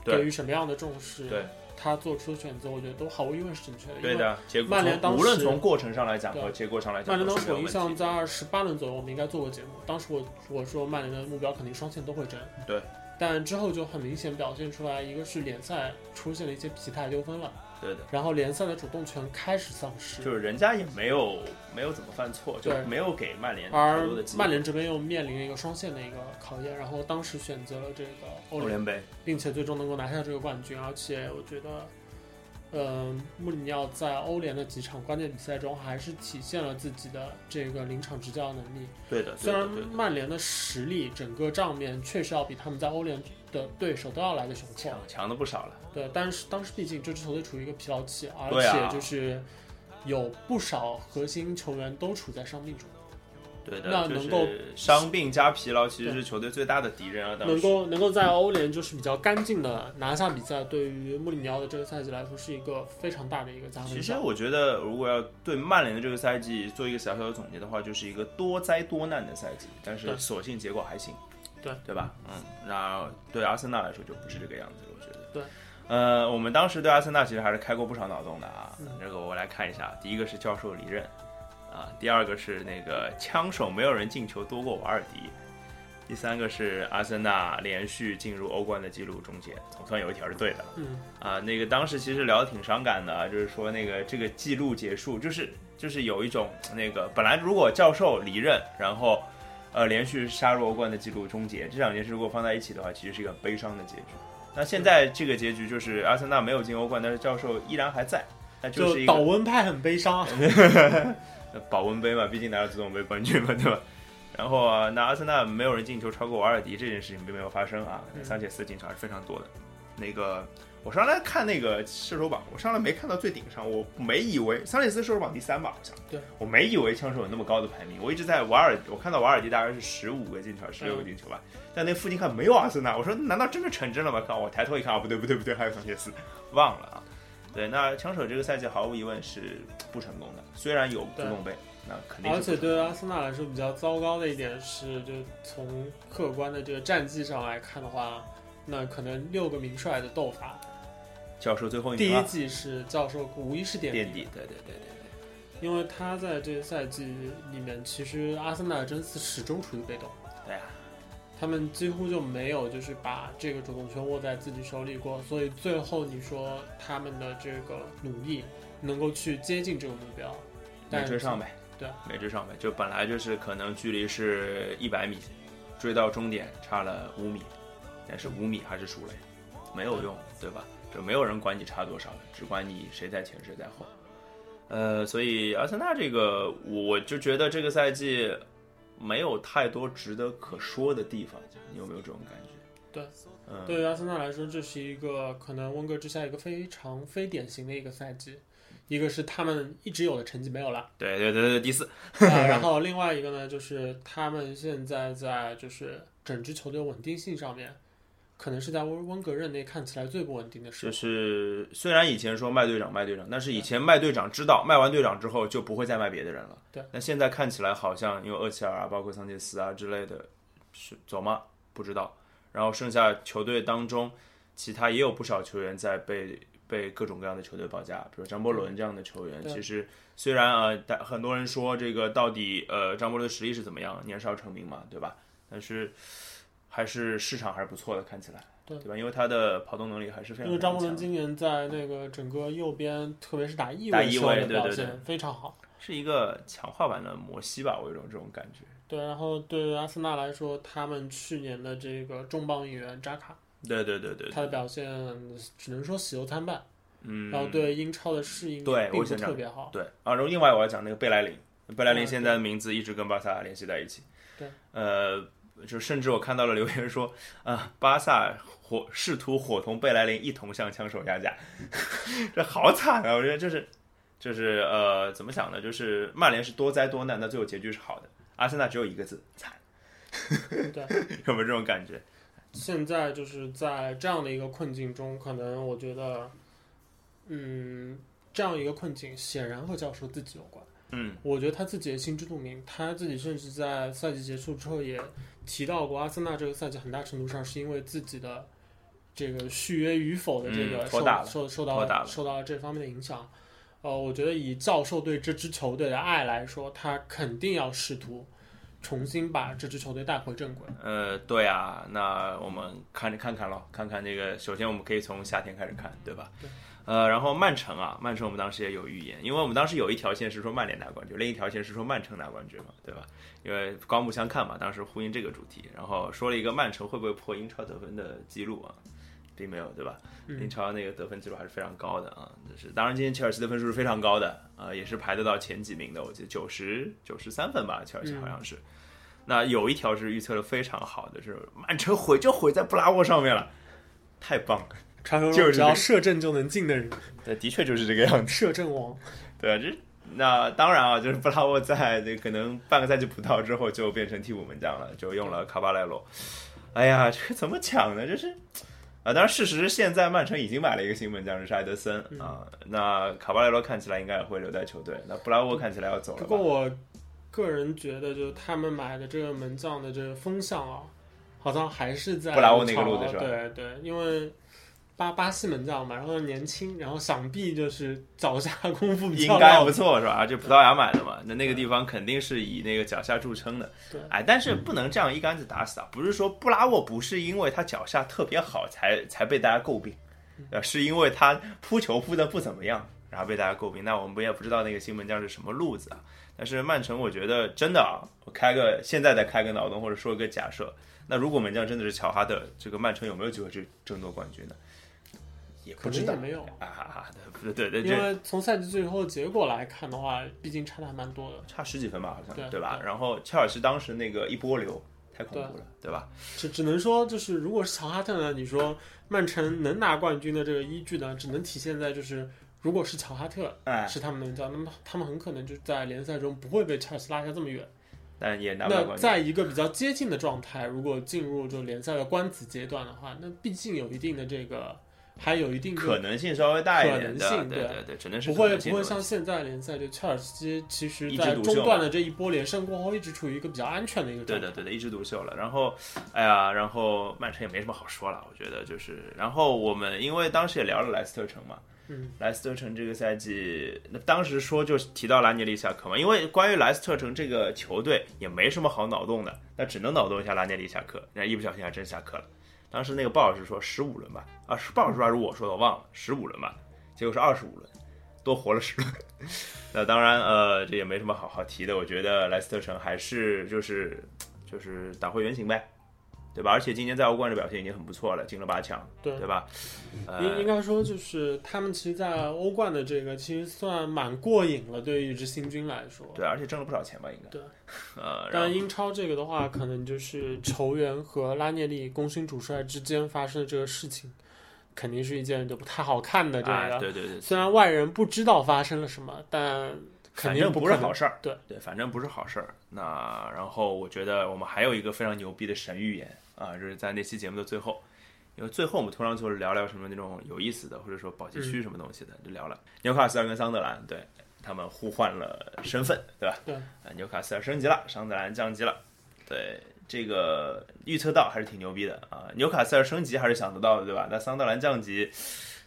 Speaker 1: 对
Speaker 2: 给予什么样的重视，
Speaker 1: 对
Speaker 2: 他做出的选择，我觉得都毫无疑问是正确的。
Speaker 1: 对的，结果
Speaker 2: 曼联当时
Speaker 1: 无论从过程上来讲和结果上来讲，
Speaker 2: 曼联当时我印象。在二十八轮左右，我们应该做过节目。当时我我说曼联的目标肯定双线都会争，
Speaker 1: 对。
Speaker 2: 但之后就很明显表现出来，一个是联赛出现了一些疲态丢分了，
Speaker 1: 对的，
Speaker 2: 然后联赛的主动权开始丧失，
Speaker 1: 就是人家也没有没有怎么犯错，就没有给曼联太
Speaker 2: 而
Speaker 1: 多的机会。
Speaker 2: 曼联这边又面临了一个双线的一个考验，然后当时选择了这个欧联，
Speaker 1: 杯，
Speaker 2: 并且最终能够拿下这个冠军，而且我觉得。呃，穆里尼奥在欧联的几场关键比赛中，还是体现了自己的这个临场执教能力。
Speaker 1: 对的，对
Speaker 2: 虽然曼联的实力整个账面确实要比他们在欧联的对手都要来的雄厚
Speaker 1: 强，强的不少了。
Speaker 2: 对，但是当时毕竟这支球队处于一个疲劳期，而且就是有不少核心球员都处在伤病中，
Speaker 1: 对的，
Speaker 2: 那能够
Speaker 1: 是伤病加疲劳，其实是球队最大的敌人啊。当
Speaker 2: 能够能够在欧联就是比较干净的拿下比赛，对于穆里尼奥的这个赛季来说是一个非常大的一个加分项。
Speaker 1: 其实我觉得，如果要对曼联的这个赛季做一个小小的总结的话，就是一个多灾多难的赛季，但是
Speaker 2: 对
Speaker 1: 所幸结果还行，
Speaker 2: 对
Speaker 1: 对吧？嗯，那对阿森纳来说就不是这个样子了，我觉得。
Speaker 2: 对。
Speaker 1: 呃，我们当时对阿森纳其实还是开过不少脑洞的啊。
Speaker 2: 嗯
Speaker 1: 这个我来看一下，第一个是教授离任，啊，第二个是那个枪手没有人进球多过瓦尔迪，第三个是阿森纳连续进入欧冠的记录终结，总算有一条是对的了。
Speaker 2: 嗯，
Speaker 1: 啊，那个当时其实聊得挺伤感的啊，就是说那个这个记录结束，就是就是有一种那个本来如果教授离任，然后呃连续杀入欧冠的记录终结，这两件事如果放在一起的话，其实是一个很悲伤的结局。那现在这个结局就是阿森纳没有进欧冠，但是教授依然还在，那就是一个
Speaker 2: 保温派很悲伤。
Speaker 1: 保温杯嘛，毕竟拿了足总杯冠军嘛，对吧？然后啊，那阿森纳没有人进球超过瓦尔迪这件事情并没有发生啊，
Speaker 2: 嗯
Speaker 1: 桑切斯进球还是非常多的。那个我上来看那个射手榜，我上来没看到最顶上，我没以为桑切斯射手榜第三吧，好像。
Speaker 2: 对，
Speaker 1: 我没以为枪手有那么高的排名，我一直在瓦尔，我看到瓦尔迪大概是十五个进球，十六个进球吧，但那附近看没有阿森纳，我说难道真的成真了吗？看我抬头一看，啊，不对不对不对，还有桑切斯，忘了啊。对，那枪手这个赛季毫无疑问是不成功的，虽然有足总杯，那肯定
Speaker 2: 而且对阿森纳来说比较糟糕的一点是，就从客观的这个战绩上来看的话，那可能六个名帅的斗法，
Speaker 1: 教授最后一
Speaker 2: 第一季是教授无疑是垫
Speaker 1: 垫底，对对对对。
Speaker 2: 对因为他在这个赛季里面，其实阿森纳的争四始终处于被动，
Speaker 1: 对啊，
Speaker 2: 他们几乎就没有就是把这个主动权握在自己手里过，所以最后你说他们的这个努力能够去接近这个目标，
Speaker 1: 没追上呗，
Speaker 2: 对，
Speaker 1: 没追上呗，就本来就是可能距离是一百米，追到终点差了五米，但是五米还是输了呀，没有用，对吧？就没有人管你差多少的，只管你谁在前谁在后。呃，所以阿森纳这个，我就觉得这个赛季没有太多值得可说的地方，你有没有这种感觉？
Speaker 2: 对，
Speaker 1: 嗯，
Speaker 2: 对于阿森纳来说，这是一个可能温格之下一个非常非典型的一个赛季。一个是他们一直有的成绩没有了，
Speaker 1: 对对对对，第四。
Speaker 2: 啊然 后另外一个呢，就是他们现在在就是整支球队稳定性上面，可能是在温温格任内看起来最不稳定的时
Speaker 1: 就。是虽然以前说卖队长卖队长，但是以前卖队长知道卖完队长之后就不会再卖别的人了。
Speaker 2: 对，
Speaker 1: 那现在看起来好像因为厄齐尔啊，包括桑切斯啊之类的，是走吗？不知道。然后剩下球队当中，其他也有不少球员在被被各种各样的球队报价，比如张伯伦这样的球员。其实虽然啊，但很多人说这个到底呃张伯伦的实力是怎么样，年少成名嘛，对吧？但是还是市场还是不错的，看起来。
Speaker 2: 对
Speaker 1: 对吧？因为他的跑动能力还是非常
Speaker 2: 因为张伯伦今年在那个整个右边，特别是打翼位的表现
Speaker 1: 对
Speaker 2: 非常好。
Speaker 1: 是一个强化版的摩西吧，我有种这种感觉。
Speaker 2: 对，然后对于阿森纳来说，他们去年的这个重磅引援扎卡，
Speaker 1: 对对对对，
Speaker 2: 他的表现只能说喜忧参半，
Speaker 1: 嗯，
Speaker 2: 然后对英超的适应并不
Speaker 1: 对我想
Speaker 2: 特别好。
Speaker 1: 对啊，然后另外我要讲那个贝莱林，贝莱林
Speaker 2: 嗯
Speaker 1: 现在的名字一直跟巴萨联系在一起。
Speaker 2: 对，
Speaker 1: 呃，就甚至我看到了留言说啊，巴萨伙试图伙同贝莱林一同向枪手压价，这好惨啊！我觉得就是就是呃，怎么想呢？就是曼联是多灾多难，但最后结局是好的。阿森纳只有一个字惨，
Speaker 2: 对，
Speaker 1: 有没有这种感觉？
Speaker 2: 现在就是在这样的一个困境中，可能我觉得，嗯，这样一个困境显然和教授自己有关。
Speaker 1: 嗯，
Speaker 2: 我觉得他自己也心知肚明，他自己甚至在赛季结束之后也提到过，阿森纳这个赛季很大程度上是因为自己的这个续约与否的这个受、受受到受到这方面的影响。呃，我觉得以教授对这支球队的爱来说，他肯定要试图重新把这支球队带回正轨。
Speaker 1: 呃，对啊，那我们看着看看咯，看看这个。首先，我们可以从夏天开始看，对吧？
Speaker 2: 对。
Speaker 1: 呃，然后曼城啊，曼城我们当时也有预言，因为我们当时有一条线是说曼联拿冠军，另一条线是说曼城拿冠军嘛，对吧？因为刮目相看嘛，当时呼应这个主题，然后说了一个曼城会不会破英超得分的记录啊，并没有，对吧？
Speaker 2: 嗯
Speaker 1: 英超那个得分记录还是非常高的啊，就是当然今天切尔西的分数是非常高的啊、也是排得到前几名的，我记得九十九十三分吧，切尔西好像是。那有一条是预测的非常好的，是曼城毁就毁在布拉沃上面了，太棒了！
Speaker 2: 传说
Speaker 1: 就是
Speaker 2: 只要射正就能进的人，
Speaker 1: 对，的确就是这个样子。
Speaker 2: 射正王。
Speaker 1: 对啊，这那当然啊，就是布拉沃在那可能半个赛季不到之后就变成替补门将了，就用了卡巴莱罗。哎呀，这个怎么抢呢？这是啊，当然事实是现在曼城已经买了一个新门将，是埃德森啊。那卡巴莱罗看起来应该也会留在球队，那布拉沃看起来要走了。
Speaker 2: 不过我个人觉得，就是他们买的这个门将的这个风向啊，好像还是在
Speaker 1: 布拉沃那个路子是吧
Speaker 2: 对对，因为巴巴西门将嘛，然后年轻，然后想必就是脚下功夫比较
Speaker 1: 应该不错是吧？就葡萄牙买的嘛，那那个地方肯定是以那个脚下著称的。
Speaker 2: 对
Speaker 1: 哎，但是不能这样一竿子打死啊！不是说布拉沃不是因为他脚下特别好才才被大家诟病，呃，是因为他扑球扑的不怎么样，然后被大家诟病。那我们不也不知道那个新门将是什么路子啊。但是曼城，我觉得真的啊，我开个现在再开个脑洞或者说个假设，那如果门将真的是乔哈德，这个曼城有没有机会去争夺冠军呢？也不知道
Speaker 2: 没有，
Speaker 1: 啊哈哈，对对对，
Speaker 2: 因为从赛季最后结果来看的话，毕竟差的还蛮多的。
Speaker 1: 差十几分吧，好像
Speaker 2: 对
Speaker 1: 吧？
Speaker 2: 对
Speaker 1: 然后切尔西当时那个一波流太恐怖了，对吧？
Speaker 2: 只只能说，就是如果是乔哈特呢，你说曼城能拿冠军的这个依据呢，只能体现在就是，如果是乔哈特
Speaker 1: 哎，
Speaker 2: 是他们的门将，那么他们很可能就在联赛中不会被切尔西拉下这么远。
Speaker 1: 但也拿不了
Speaker 2: 那
Speaker 1: 冠军。
Speaker 2: 在一个比较接近的状态，如果进入就联赛的官子阶段的话，那毕竟有一定的这个，还有一定
Speaker 1: 可能性稍微大一点的，
Speaker 2: 可能性对
Speaker 1: 对对对，只能是
Speaker 2: 不会不会像现在联赛，就切尔西其实在中段的这一波连胜过后，一直处于一个比较安全的一个状态。
Speaker 1: 对的对的，一枝独秀了。然后，哎呀，然后曼城也没什么好说了，我觉得就是，然后我们因为当时也聊了莱斯特城嘛，
Speaker 2: 嗯，
Speaker 1: 莱斯特城这个赛季，那当时说就提到拉涅利下课嘛，因为关于莱斯特城这个球队也没什么好脑洞的，那只能脑洞一下拉涅利下课，那一不小心还真下课了。当时那个鲍老师说十五轮吧，啊，是鲍老师说还是我说的，我忘了，十五轮吧，结果是二十五轮，多活了十轮。那当然，呃，这也没什么好好提的，我觉得莱斯特城还是就是就是打回原形呗，对吧？而且今年在欧冠的表现已经很不错了，进了八强，
Speaker 2: 对
Speaker 1: 对吧？
Speaker 2: 应应
Speaker 1: 呃，
Speaker 2: 该说，就是他们其实，在欧冠的这个其实算蛮过瘾了，对于一支新军来说。
Speaker 1: 对，而且挣了不少钱吧，应该。
Speaker 2: 对。
Speaker 1: 呃，然
Speaker 2: 但
Speaker 1: 后
Speaker 2: 英超这个的话，可能就是球员和拉涅利功勋主帅之间发生的这个事情，肯定是一件就不太好看的这个。
Speaker 1: 哎，对对对，
Speaker 2: 虽然外人不知道发生了什么，但肯定
Speaker 1: 不是好事儿。
Speaker 2: 对
Speaker 1: 对，反正不是好事儿。那然后我觉得我们还有一个非常牛逼的神预言啊，就是在那期节目的最后，因为最后我们通常就是聊聊什么那种有意思的，或者说保级区什么东西的，就聊了纽卡斯尔跟桑德兰，对他们互换了身份，对吧？
Speaker 2: 对
Speaker 1: 啊，纽卡斯尔升级了，桑德兰降级了，对。这个预测到还是挺牛逼的啊！纽卡斯尔升级还是想得到的，对吧？那桑德兰降级，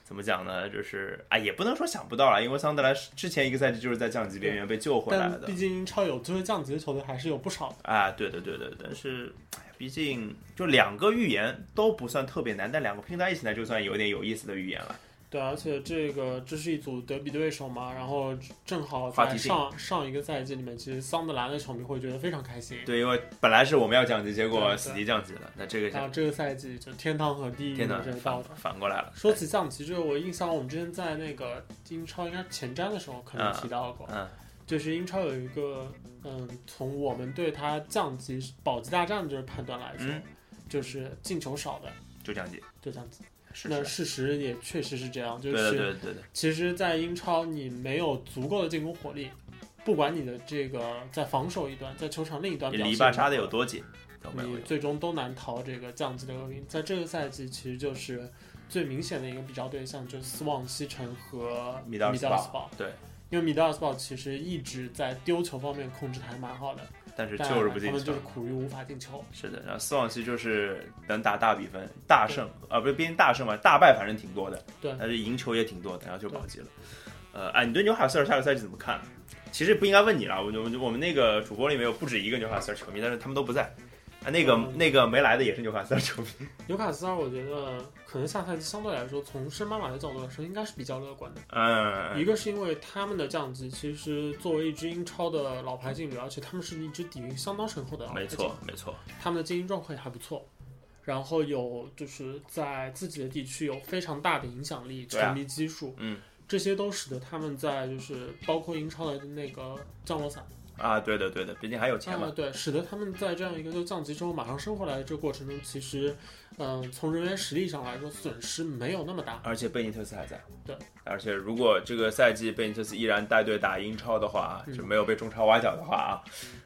Speaker 1: 怎么讲呢？就是啊，也不能说想不到了，因为桑德兰之前一个赛季就是在降级边缘被救回来的
Speaker 2: 但毕。竟英超有机会降级的球队还是有不少的。
Speaker 1: 啊，对的对的，但是毕竟就两个预言都不算特别难，但两个拼在一起呢，就算有点有意思的预言了。
Speaker 2: 对，而且这个这是一组德比对手嘛，然后正好在上上一个赛季里面，其实桑德兰的球迷会觉得非常开心。
Speaker 1: 对，因为本来是我们要降级，结果死敌降级了，那这个
Speaker 2: 然后这个赛季就天堂和地狱
Speaker 1: 天呐
Speaker 2: 的这个道
Speaker 1: 反。反过来了。
Speaker 2: 说起降级，这个我印象我们之前在那个英超应该前瞻的时候可能提到过，
Speaker 1: 嗯
Speaker 2: 就是英超有一个嗯，从我们对它降级保级大战这个判断来说，
Speaker 1: 嗯
Speaker 2: 就是进球少的
Speaker 1: 就降级，
Speaker 2: 就降级。
Speaker 1: 是是，
Speaker 2: 那事实也确实是这样，就是
Speaker 1: 对对对对，
Speaker 2: 其实，在英超你没有足够的进攻火力，不管你的这个在防守一端，在球场另一端
Speaker 1: 你
Speaker 2: 表现
Speaker 1: 篱笆扎的有多紧。
Speaker 2: 你最终都难逃这个降级的厄运。在这个赛季，其实就是最明显的一个比较对象，就是斯旺西城和
Speaker 1: 米德尔斯堡。对，
Speaker 2: 因为米德尔斯堡其实一直在丢球方面控制的还蛮好的，
Speaker 1: 但是就是不进球
Speaker 2: 他们就是。苦于无法进球。
Speaker 1: 是的，然后斯旺西就是能打大比分、大胜，啊，不是毕竟大胜嘛，大败反正挺多的，
Speaker 2: 对
Speaker 1: 但是赢球也挺多的，然后就保级了。呃，哎，你对纽卡斯尔下个赛季怎么看？其实不应该问你了，我我我们那个主播里面有不止一个纽卡斯尔球迷，但是他们都不在。啊，那个、
Speaker 2: 嗯。
Speaker 1: 那个没来的也是纽卡斯尔球迷。
Speaker 2: 纽卡斯尔，我觉得可能下赛季相对来说，从升班马的角度来说，应该是比较乐观的。
Speaker 1: 嗯，
Speaker 2: 一个是因为他们的降级，其实作为一支英超的老牌劲旅，而且他们是一支底蕴相当深厚的
Speaker 1: 没错，没错，
Speaker 2: 他们的经营状况也还不错，然后有就是在自己的地区有非常大的影响力、球迷基数，
Speaker 1: 嗯。
Speaker 2: 这些都使得他们在就是包括英超的那个降落伞
Speaker 1: 啊，对的对的，毕竟还有钱嘛
Speaker 2: 啊，。对，使得他们在这样一个就降级之后马上升回来的这个过程中，其实，嗯、从人员实力上来说损失没有那么大。
Speaker 1: 而且贝尼特斯还在。
Speaker 2: 对，
Speaker 1: 而且如果这个赛季贝尼特斯依然带队打英超的话，
Speaker 2: 嗯
Speaker 1: 就没有被中超挖角的话啊，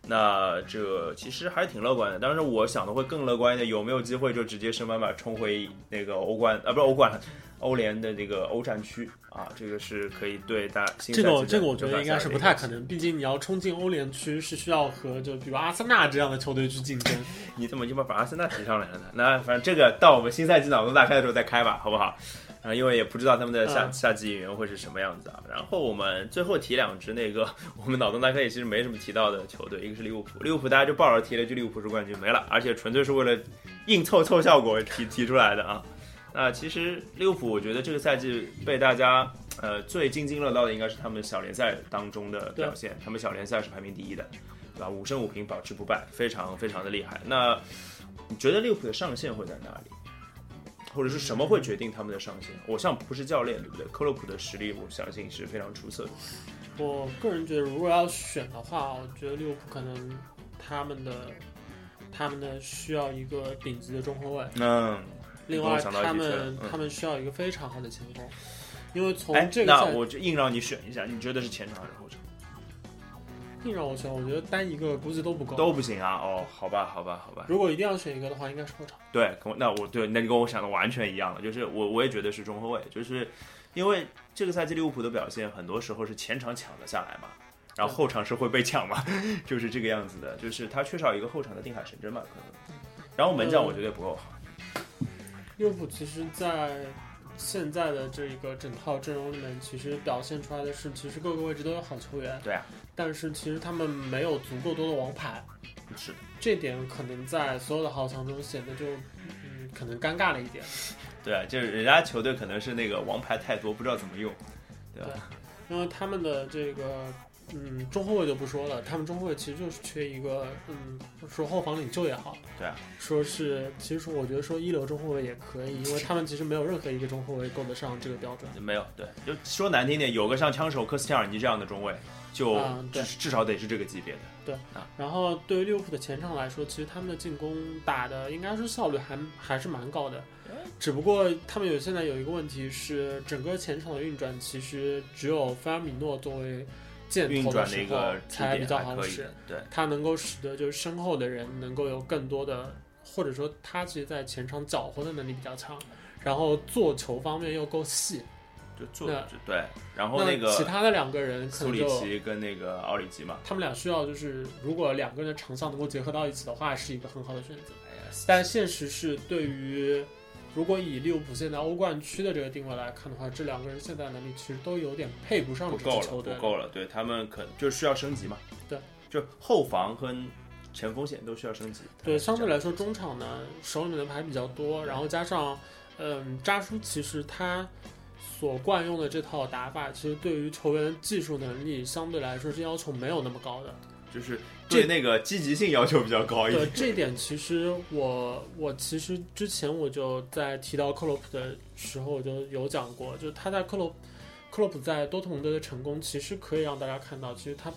Speaker 1: 那这其实还是挺乐观的。当然，我想的会更乐观一点，有没有机会就直接升班马冲回那个欧冠啊，不是欧冠，欧联的这个欧战区啊？这个是可以对大
Speaker 2: 这个这个我觉得应该是不太可能，毕竟你要冲进欧联区是需要和就比如阿森纳这样的球队去竞争。
Speaker 1: 你怎么就把把阿森纳提上来了呢？那反正这个到我们新赛季脑洞大开的时候再开吧，好不好？啊，因为也不知道他们的夏、
Speaker 2: 嗯
Speaker 1: 夏季演员会是什么样子啊。然后我们最后提两支那个我们脑洞大开也其实没什么提到的球队，一个是利物浦，利物浦大家就抱着提了一句利物浦是冠军没了，而且纯粹是为了硬凑凑效果提提出来的啊。那其实利物浦，我觉得这个赛季被大家呃最津津乐道的应该是他们小联赛当中的表现，他们小联赛是排名第一的，对吧？五胜五平，保持不败，非常非常的厉害。那你觉得利物浦的上限会在哪里？或者是什么会决定他们的上限？我像不是教练，对不对？克洛普的实力，我相信是非常出色的。
Speaker 2: 我个人觉得，如果要选的话，我觉得利物浦可能他们的他们的需要一个顶级的中后卫，
Speaker 1: 嗯，
Speaker 2: 另外他们他们需要一个非常好的前锋，因为从
Speaker 1: 哎，
Speaker 2: 这个
Speaker 1: 那我就硬让你选一下，你觉得是前场还是后场？
Speaker 2: 硬让我选，我觉得单一个估计都不够。
Speaker 1: 都不行啊！哦，好吧，好吧，好吧。
Speaker 2: 如果一定要选一个的话，应该是后场。
Speaker 1: 对，跟我那我对，那你跟我想的完全一样了，就是我我也觉得是中后卫，就是因为这个赛季利物浦的表现很多时候是前场抢了下来嘛，然后后场是会被抢嘛，就是这个样子的，就是他缺少一个后场的定海神针嘛，可能。然后门将我觉得也不够好，
Speaker 2: 利物浦其实，在现在的这一个整套阵容里面，其实表现出来的是，其实各个位置都有好球员。
Speaker 1: 对啊。
Speaker 2: 但是其实他们没有足够多的王牌，
Speaker 1: 是的，
Speaker 2: 这点可能在所有的豪强中显得就嗯可能尴尬了一点。
Speaker 1: 对啊，就是人家球队可能是那个王牌太多，不知道怎么用，对吧？
Speaker 2: 因为他们的这个嗯，中后卫就不说了，他们中后卫其实就是缺一个，嗯，说后防领袖也好，
Speaker 1: 对啊，
Speaker 2: 说是其实我觉得说一流中后卫也可以，因为他们其实没有任何一个中后卫够得上这个标准。
Speaker 1: 没有，对，就说难听点，有个像枪手科斯切尔尼这样的中卫，就至至少得是这个级别的。
Speaker 2: 对然后对于利物浦的前场来说，其实他们的进攻打的应该说效率还还是蛮高的，只不过他们有现在有一个问题是，整个前场的运转其实只有菲尔米诺作为箭
Speaker 1: 运
Speaker 2: 头时候
Speaker 1: 转的一个
Speaker 2: 才比较好使，，
Speaker 1: 对，
Speaker 2: 它能够使得就是身后的人能够有更多的，或者说他其实在前场搅和的能力比较强，然后做球方面又够细。
Speaker 1: 就做对。然后那个
Speaker 2: 其他的两个人可
Speaker 1: 苏里奇跟那个奥里吉嘛，
Speaker 2: 他们俩需要就是，如果两个人的长项能够结合到一起的话，是一个很好的选择。
Speaker 1: 哎，
Speaker 2: 但现实是，对于如果以利物浦现在欧冠区的这个定位来看的话，这两个人现在能力其实都有点配不上这
Speaker 1: 不够了，
Speaker 2: 支球队
Speaker 1: 不。够了，对他们可就需要升级嘛。
Speaker 2: 对，
Speaker 1: 就后防和前锋线都需要升级。
Speaker 2: 对，相对来
Speaker 1: 说，
Speaker 2: 说中场呢手里面的牌比较多，然后加上，嗯，扎叔其实他所惯用的这套打法，其实对于球员技术能力相对来说是要求没有那么高的。
Speaker 1: 就是对那个积极性要求比较高一点
Speaker 2: 对
Speaker 1: 点。
Speaker 2: 这一点，其实我我其实之前我就在提到克洛普的时候，我就有讲过，就是他在克洛克洛普在多特蒙德的成功，其实可以让大家看到，其实他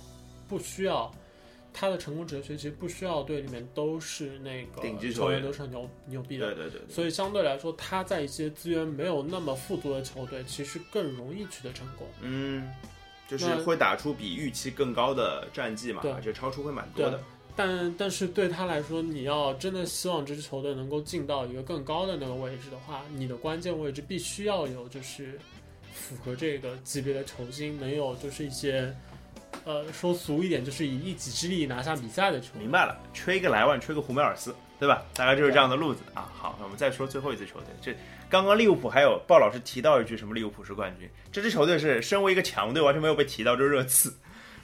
Speaker 2: 不需要他的成功哲学，其实不需要队里面都是那个
Speaker 1: 顶级球员
Speaker 2: 都是很牛牛逼的
Speaker 1: 对。对对对，
Speaker 2: 所以相对来说，他在一些资源没有那么富足的球队，其实更容易取得成功。
Speaker 1: 嗯，就是会打出比预期更高的战绩嘛，
Speaker 2: 对
Speaker 1: 而且超出会蛮多的。
Speaker 2: 但但是对他来说，你要真的希望这支球队能够进到一个更高的那个位置的话，你的关键位置必须要有就是符合这个级别的球星，没有就是一些呃说俗一点，就是以一己之力拿下比赛的球员。
Speaker 1: 明白了，缺一个莱万，缺个胡梅尔斯，对吧？大概就是这样的路子啊。好，那我们再说最后一支球队。这刚刚利物浦还有鲍老师提到一句什么利物浦是冠军，这支球队是身为一个强队完全没有被提到，这热刺，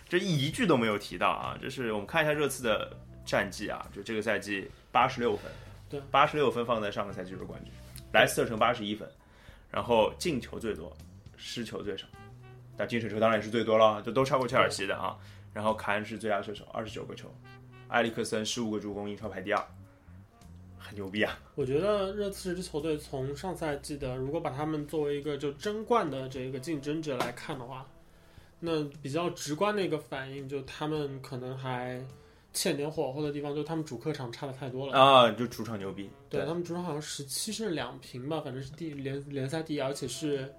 Speaker 1: 这一句都没有提到啊。这是我们看一下热刺的战绩啊，就这个赛季八十六分，
Speaker 2: 对，
Speaker 1: 八十六分放在上个赛季就是冠军，莱斯特城八十一分，然后进球最多，失球最少，但进球球当然也是最多了，就都超过切尔西的啊。然后凯恩是最佳射手，二十九个球，埃里克森十五个助攻，英超排第二，很牛逼啊！
Speaker 2: 我觉得热刺这支球队从上赛季的，如果把他们作为一个就争冠的这个竞争者来看的话，那比较直观的一个反应，就他们可能还欠点火候的地方，就他们主客场差的太多了。
Speaker 1: 啊，就主场牛逼，
Speaker 2: 对他们主场好像十七胜两平吧，反正是第联联赛第一，而且是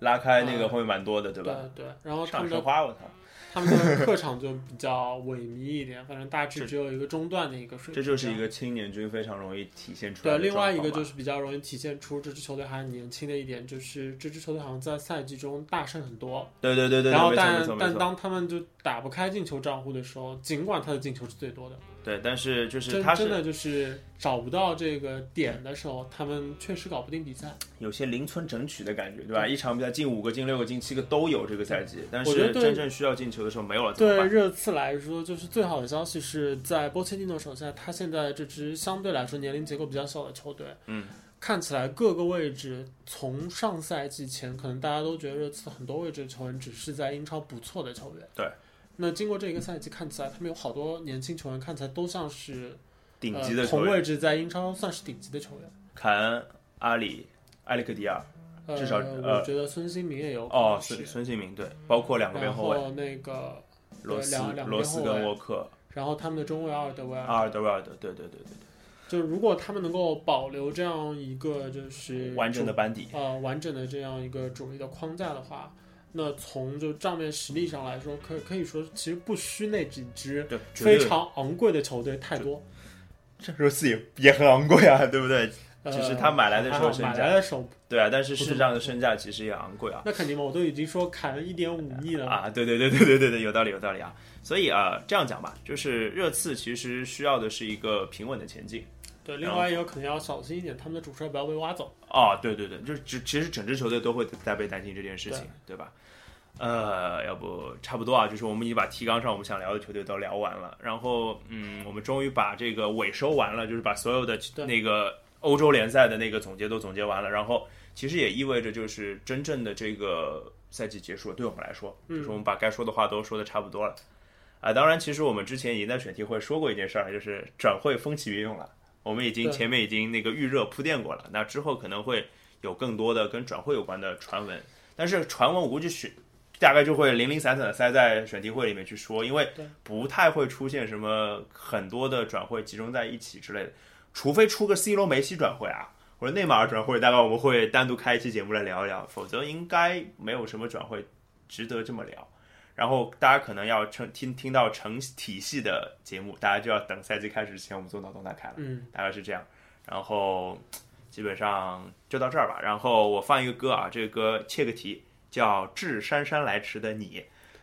Speaker 1: 拉开那个后面蛮多的，对
Speaker 2: 对
Speaker 1: 吧？
Speaker 2: 对对，然后他
Speaker 1: 上
Speaker 2: 们的
Speaker 1: 我操，
Speaker 2: 他们的客场就比较萎靡一点，反正大致只有一个中段的一个水平。
Speaker 1: 这就是一个青年军非常容易体现出
Speaker 2: 对，另外一个就是比较容易体现出这支球队还很年轻的一点，就是这支球队好像在赛季中大胜很多，
Speaker 1: 对对对对对，
Speaker 2: 然后但但当他们就打不开进球账户的时候，尽管他的进球是最多的，
Speaker 1: 对，但是就是他是
Speaker 2: 真的就是找不到这个点的时候，他们确实搞不定比赛。
Speaker 1: 有些零村整取的感觉，对吧？一场比赛进五个、进六个、进七个都有这个赛季，但是真正需要进球的时候没有了？
Speaker 2: 对热刺来说，就是最好的消息是在波切蒂诺手下，他现在这支相对来说年龄结构比较小的球队，
Speaker 1: 嗯，
Speaker 2: 看起来各个位置从上赛季前，可能大家都觉得热刺很多位置的球员只是在英超不错的球员，
Speaker 1: 对。
Speaker 2: 那经过这一个赛季，看起来他们有好多年轻球员，看起来都像是
Speaker 1: 顶级
Speaker 2: 呃、
Speaker 1: 的
Speaker 2: 同位置在英超算是顶级的球员。
Speaker 1: 凯恩、阿里、埃里克迪亚，
Speaker 2: 呃，
Speaker 1: 至少呃
Speaker 2: 我觉得孙兴民也有
Speaker 1: 哦，
Speaker 2: 是
Speaker 1: 孙孙兴民对，包括两个边后卫
Speaker 2: 后那个，
Speaker 1: 罗斯罗斯跟沃克、
Speaker 2: 然后他们的中卫阿尔德维尔，
Speaker 1: 阿尔德维尔德，对对对对
Speaker 2: 就如果他们能够保留这样一个就是，
Speaker 1: 完整的班底，
Speaker 2: 呃完整的这样一个主力的框架的话，那从就账面实力上来说，可可以说其实不虚那几支非常昂贵的球队太多。
Speaker 1: 这热刺也也很昂贵啊，对不对？
Speaker 2: 呃
Speaker 1: 只是他买来的时候
Speaker 2: 买来的时候，
Speaker 1: 对啊，但是
Speaker 2: 不
Speaker 1: 事实上的身价其实也昂贵啊。
Speaker 2: 那肯定嘛，我都已经说砍了一点五亿了。
Speaker 1: 啊，对对对对对对对，有道理有道理啊。所以啊，这样讲吧，就是热刺其实需要的是一个平稳的前进。
Speaker 2: 对，另外一个可能要小心一点，他们的主帅不要被挖走。
Speaker 1: 哦，对对对，就是只其实整支球队都会在被担心这件事情，对吧？呃，要不差不多啊，就是我们已经把提纲上我们想聊的球队都聊完了，然后嗯，我们终于把这个尾收完了，就是把所有的那个欧洲联赛的那个总结都总结完了，然后其实也意味着就是真正的这个赛季结束了，对我们来说，就是我们把该说的话都说的差不多了。啊，当然，其实我们之前已经在选题会说过一件事儿，就是转会风起云涌了。我们已经前面已经那个预热铺垫过了，那之后可能会有更多的跟转会有关的传闻，但是传闻我估计是大概就会零零散散的塞在选题会里面去说，因为不太会出现什么很多的转会集中在一起之类的，除非出个 C 罗、梅西转会啊，或者内马尔转会，大概我们会单独开一期节目来聊一聊，否则应该没有什么转会值得这么聊。然后大家可能要成听听到成体系的节目，大家就要等赛季开始之前我们做脑洞大开了。
Speaker 2: 嗯，
Speaker 1: 大概是这样。然后基本上就到这儿吧。然后我放一个歌啊，这个歌切个题，叫《致姗姗来迟的你》，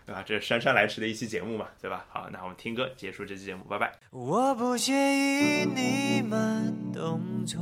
Speaker 1: 对吧？这是姗姗来迟的一期节目嘛，对吧？好，那我们听歌结束这期节目，拜拜。
Speaker 3: 我不介意你慢动作，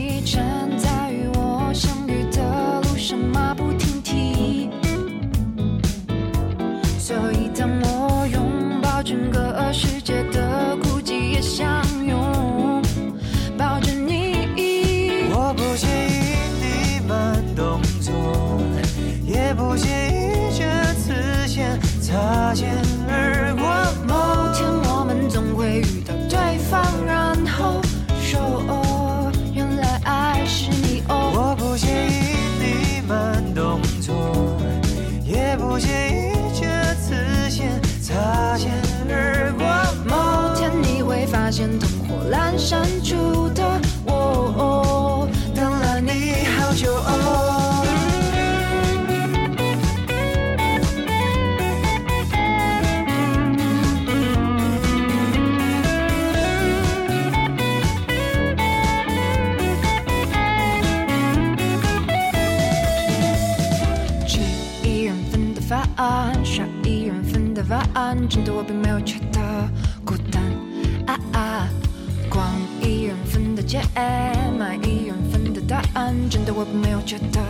Speaker 4: 真的我并没有觉得孤单啊啊！逛一人份的街，买一人份的答案，真的我并没有觉得